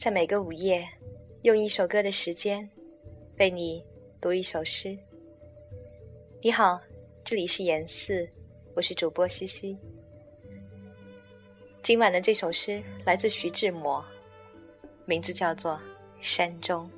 在每个午夜，用一首歌的时间，为你读一首诗。你好，这里是言四，我是主播西西。今晚的这首诗来自徐志摩，名字叫做《山中》。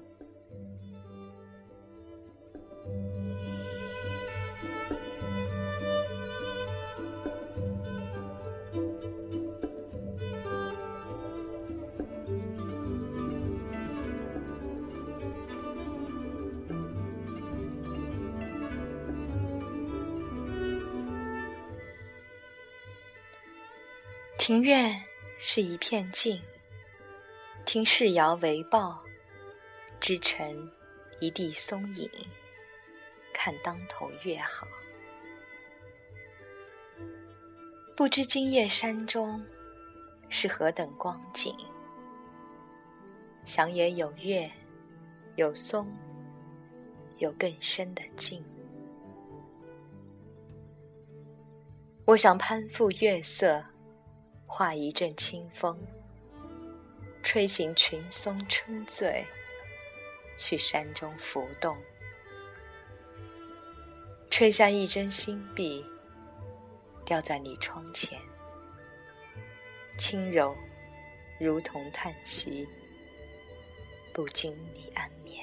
庭院是一片静，听世摇为报，织成一地松影，看当头月好。不知今夜山中是何等光景？想也有月，有松，有更深的静。我想攀附月色。化一阵清风，吹醒群松春醉，去山中浮动，吹下一针新碧，掉在你窗前，轻柔如同叹息，不禁你安眠。